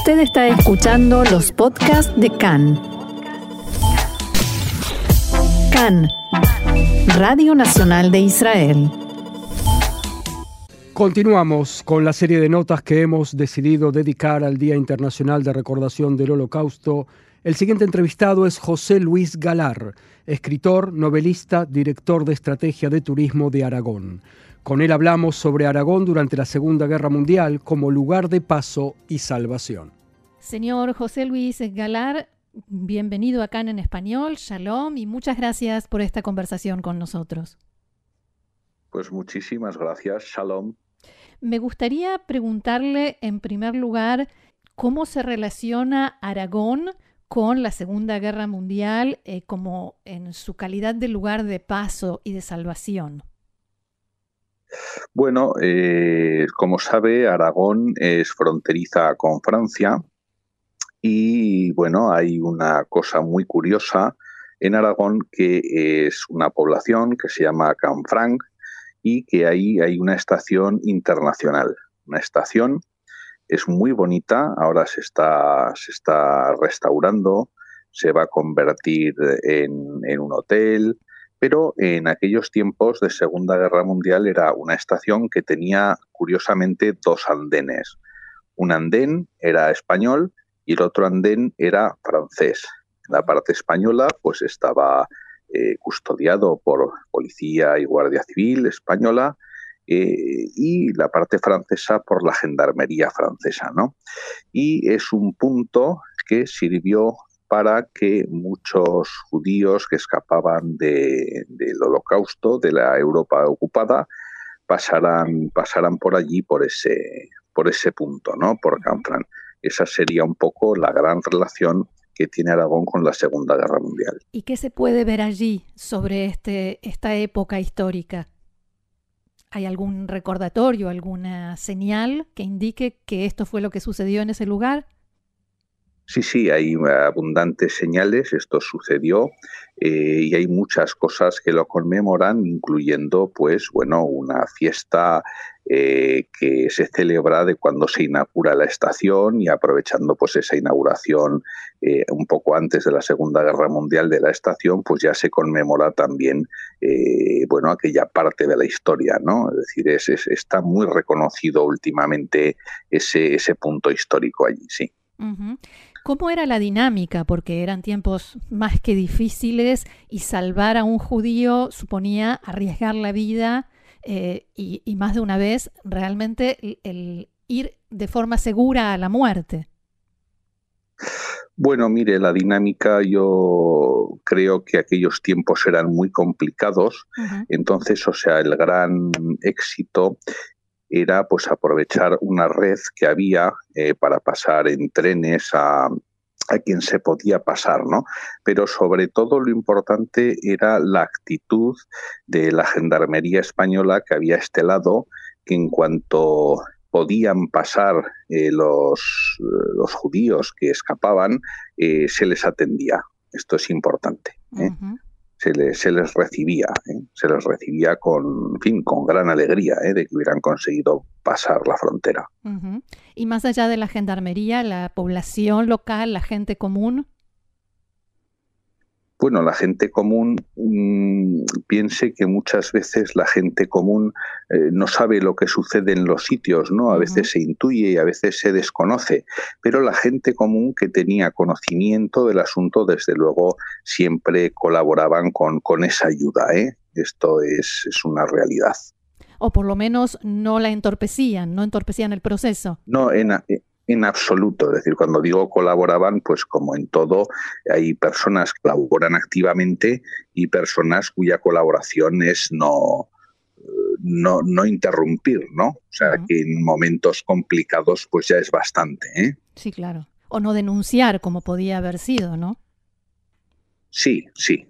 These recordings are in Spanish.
Usted está escuchando los podcasts de CAN. CAN, Radio Nacional de Israel. Continuamos con la serie de notas que hemos decidido dedicar al Día Internacional de Recordación del Holocausto. El siguiente entrevistado es José Luis Galar, escritor, novelista, director de estrategia de turismo de Aragón. Con él hablamos sobre Aragón durante la Segunda Guerra Mundial como lugar de paso y salvación. Señor José Luis Galar, bienvenido acá en Español, Shalom, y muchas gracias por esta conversación con nosotros. Pues muchísimas gracias, Shalom. Me gustaría preguntarle en primer lugar cómo se relaciona Aragón con la Segunda Guerra Mundial eh, como en su calidad de lugar de paso y de salvación. Bueno, eh, como sabe, Aragón es fronteriza con Francia y bueno, hay una cosa muy curiosa en Aragón que es una población que se llama Canfranc y que ahí hay una estación internacional, una estación es muy bonita, ahora se está, se está restaurando, se va a convertir en, en un hotel, pero en aquellos tiempos de Segunda Guerra Mundial era una estación que tenía curiosamente dos andenes. Un andén era español y el otro andén era francés. La parte española pues estaba eh, custodiado por policía y guardia civil española eh, y la parte francesa por la gendarmería francesa, ¿no? Y es un punto que sirvió para que muchos judíos que escapaban del holocausto, de la Europa ocupada, pasaran, pasaran por allí, por ese, por ese punto, ¿no? por Canfranc. Esa sería un poco la gran relación que tiene Aragón con la Segunda Guerra Mundial. ¿Y qué se puede ver allí sobre este, esta época histórica? ¿Hay algún recordatorio, alguna señal que indique que esto fue lo que sucedió en ese lugar? Sí, sí, hay abundantes señales, esto sucedió eh, y hay muchas cosas que lo conmemoran, incluyendo, pues, bueno, una fiesta eh, que se celebra de cuando se inaugura la estación y aprovechando, pues, esa inauguración eh, un poco antes de la Segunda Guerra Mundial de la estación, pues ya se conmemora también, bueno, aquella parte de la historia, ¿no? Es decir, es, está muy reconocido últimamente ese, ese punto histórico allí, sí. ¿Cómo era la dinámica? Porque eran tiempos más que difíciles y salvar a un judío suponía arriesgar la vida eh, y, más de una vez realmente el, ir de forma segura a la muerte. Bueno, mire, la dinámica yo creo que aquellos tiempos eran muy complicados, entonces, o sea, el gran éxito era pues aprovechar una red que había eh, para pasar en trenes a, a quien se podía pasar, ¿no? Pero sobre todo lo importante era la actitud de la gendarmería española que había estelado que en cuanto podían pasar eh, los, los, judíos que escapaban, eh, se les atendía. Esto es importante se les, se les recibía, ¿eh? se les recibía con, fin, con gran alegría ¿eh? de que hubieran conseguido pasar la frontera. Y más allá de la gendarmería, la población local, la gente común, bueno, la gente común mm, piense que muchas veces la gente común eh, no sabe lo que sucede en los sitios, ¿no? A veces se intuye y a veces se desconoce, pero la gente común que tenía conocimiento del asunto, desde luego, siempre colaboraban con, con esa ayuda, ¿eh? Esto es, es una realidad o por lo menos no la entorpecían, no entorpecían el proceso. No, en, en absoluto. Es decir, cuando digo colaboraban, pues como en todo, hay personas que colaboran activamente y personas cuya colaboración es no, no, no interrumpir, ¿no? O sea, que en momentos complicados pues ya es bastante. ¿eh? Sí, claro. O no denunciar como podía haber sido, ¿no? Sí, sí,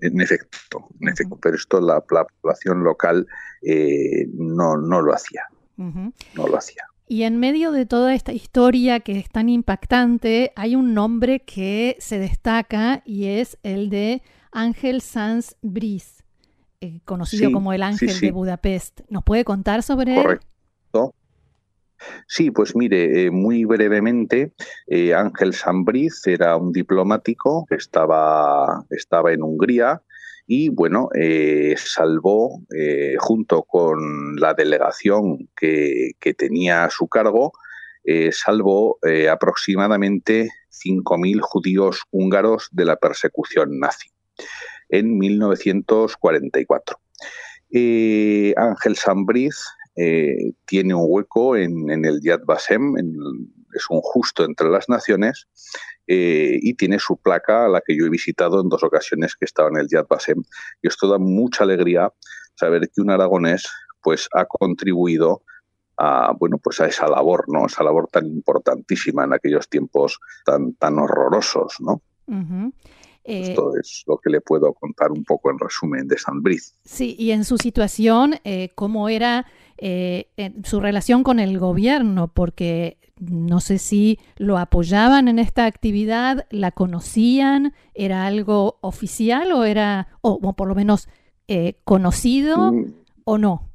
en efecto, en efecto. Pero esto la, población local eh, no, no lo hacía. No lo hacía. Y en medio de toda esta historia que es tan impactante, hay un nombre que se destaca y es el de Ángel Sanz Brice, eh, conocido como el Ángel de Budapest. ¿Nos puede contar sobre Correcto. Sí, pues mire, eh, muy brevemente, eh, Ángel Sambriz era un diplomático que estaba, estaba en Hungría y bueno, eh, salvó junto con la delegación que, tenía a su cargo, salvó aproximadamente 5.000 judíos húngaros de la persecución nazi en 1944. Ángel Sambriz eh, tiene un hueco en, el Yad Vashem, es un justo entre las naciones, eh, y tiene su placa a la que yo he visitado en dos ocasiones que estaba en el Yad Vashem. Y esto da mucha alegría saber que un aragonés pues, ha contribuido a, bueno, pues a esa labor, ¿no? esa labor tan importantísima en aquellos tiempos tan, tan horrorosos. ¿no? Eh, Esto es lo que le puedo contar un poco en resumen de San Briz. Sí, y en su situación, ¿cómo era eh, su relación con el gobierno, porque no sé si lo apoyaban en esta actividad, la conocían, era algo oficial o era, o, por lo menos eh, conocido mm. o no.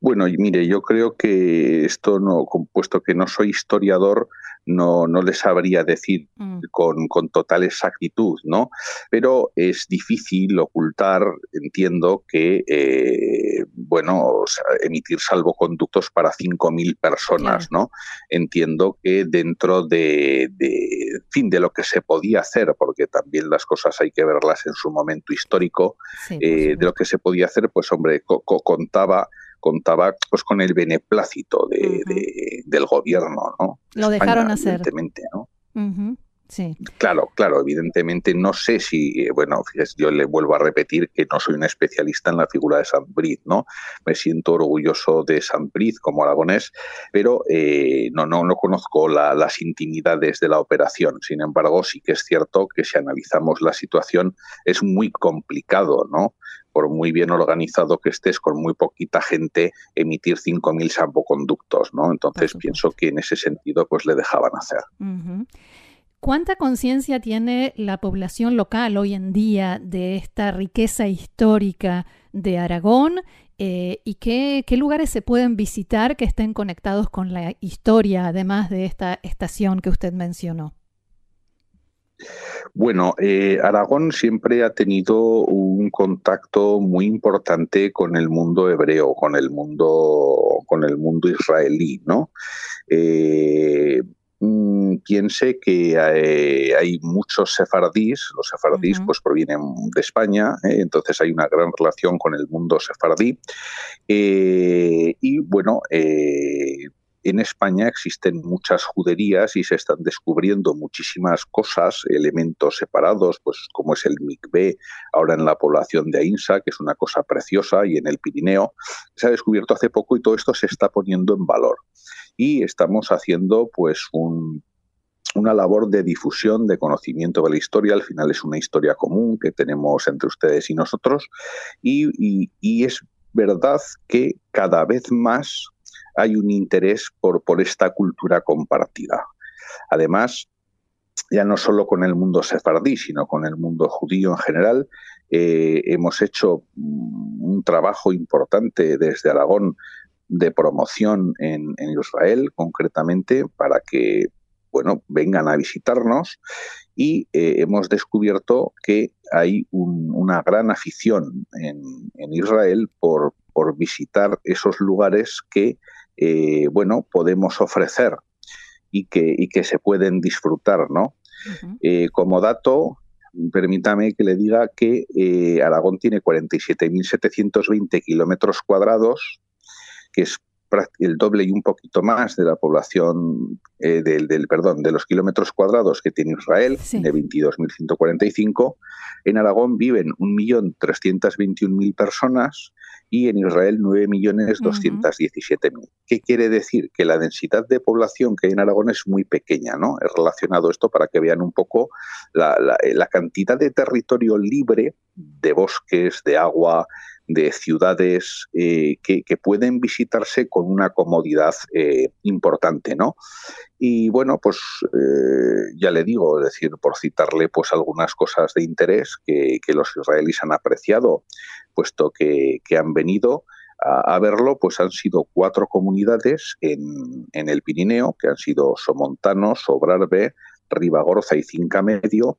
Bueno, y mire, yo creo que esto no, puesto que no soy historiador, no, no les sabría decir mm. con, con, total exactitud, ¿no? Pero es difícil ocultar, entiendo, que, eh, bueno, emitir salvoconductos para 5.000 personas, ¿no? Entiendo que dentro de, de, fin, de lo que se podía hacer, porque también las cosas hay que verlas en su momento histórico, eh, de lo que se podía hacer, pues hombre, contaba contaba pues con el beneplácito de, del gobierno, ¿no? Lo dejaron hacer. ¿no? Sí. Claro, claro, evidentemente no sé si, eh, bueno, fíjese, yo le vuelvo a repetir que no soy un especialista en la figura de San Briz, ¿no? Me siento orgulloso de San Briz como aragonés, pero eh, no, no, no conozco las intimidades de la operación. Sin embargo, sí que es cierto que si analizamos la situación es muy complicado, ¿no? por muy bien organizado que estés, con muy poquita gente, emitir 5.000 salvoconductos, ¿no? Entonces pienso que en ese sentido pues le dejaban hacer. ¿Cuánta conciencia tiene la población local hoy en día de esta riqueza histórica de Aragón eh, y qué, lugares se pueden visitar que estén conectados con la historia, además de esta estación que usted mencionó? Bueno, eh, Aragón siempre ha tenido un contacto muy importante con el mundo hebreo, con el mundo, con el mundo israelí, ¿no? Eh, piense que eh, hay, muchos sefardíes, los sefardíes pues provienen de España, ¿eh? entonces hay una gran relación con el mundo sefardí. Eh, y bueno, en España existen muchas juderías y se están descubriendo muchísimas cosas, elementos separados, pues como es el mikvé, ahora en la población de Ainsa, que es una cosa preciosa, y en el Pirineo, se ha descubierto hace poco y todo esto se está poniendo en valor y estamos haciendo pues una labor de difusión, de conocimiento de la historia. Al final es una historia común que tenemos entre ustedes y nosotros. Y, es verdad que cada vez más hay un interés por, esta cultura compartida. Además, ya no solo con el mundo sefardí, sino con el mundo judío en general, eh, hemos hecho un trabajo importante desde Aragón de promoción en, Israel, concretamente, para que bueno, vengan a visitarnos y eh, hemos descubierto que hay una gran afición en, Israel por, por, visitar esos lugares que eh, bueno, podemos ofrecer y que, y que se pueden disfrutar. ¿no? Eh, como dato, permítame que le diga que Aragón tiene 47.720 kilómetros cuadrados que es el doble y un poquito más de la población eh, del, perdón de los kilómetros cuadrados que tiene Israel de 22.145 en Aragón viven 1.321.000 personas y en Israel 9.217.000 ¿Qué quiere decir? Que la densidad de población que hay en Aragón es muy pequeña, ¿no? He relacionado esto para que vean un poco la, la cantidad de territorio libre de bosques, de agua, de ciudades eh, que, pueden visitarse con una comodidad eh, importante, ¿no? Y bueno, pues eh, ya le digo, es decir, por citarle pues algunas cosas de interés que, los israelíes han apreciado, puesto que, han venido, a, verlo, pues han sido cuatro comunidades en, el Pirineo, que han sido Somontano, Sobrarbe, Ribagorza y Cinca Medio,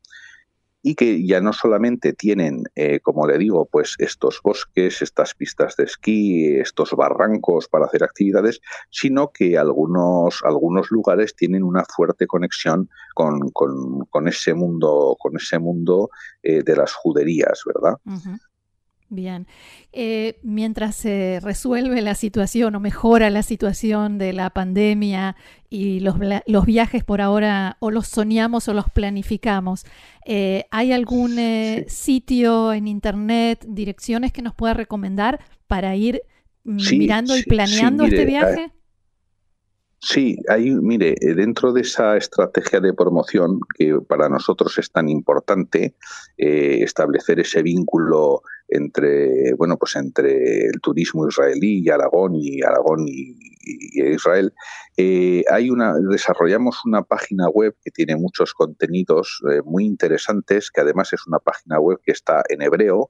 y que ya no solamente tienen, eh, como le digo, pues estos bosques, estas pistas de esquí, estos barrancos para hacer actividades, sino que algunos, algunos lugares tienen una fuerte conexión con, con, ese mundo, con ese mundo eh, de las juderías, ¿verdad? Bien. Eh, mientras se resuelve la situación o mejora la situación de la pandemia y los, los viajes por ahora o los soñamos o los planificamos, eh, ¿hay algún eh, sitio en Internet, direcciones que nos pueda recomendar para ir mirando y planeando este viaje? Sí, hay, mire, dentro de esa estrategia de promoción que para nosotros es tan importante, establecer ese vínculo entre, bueno, pues entre el turismo israelí y Aragón y Aragón y, Israel, eh, hay una, desarrollamos una página web que tiene muchos contenidos muy interesantes, que además es una página web que está en hebreo,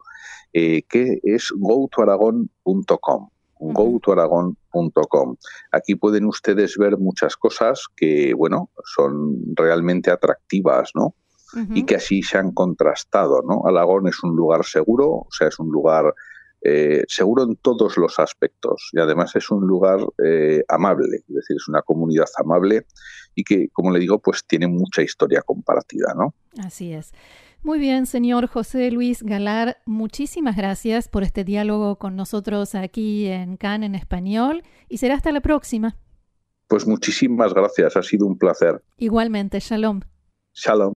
que es gotoaragon.com gotoaragon.com. Aquí pueden ustedes ver muchas cosas que, bueno, son realmente atractivas, ¿no? Y que así se han contrastado, ¿no? Aragón es un lugar seguro, o sea, es un lugar eh, seguro en todos los aspectos y además es un lugar eh, amable, es decir, es una comunidad amable y que, como le digo, pues tiene mucha historia compartida, ¿no? Así es. Muy bien, señor José Luis Galar, muchísimas gracias por este diálogo con nosotros aquí en CAN en español y será hasta la próxima. Pues muchísimas gracias, ha sido un placer. Igualmente, shalom. Shalom.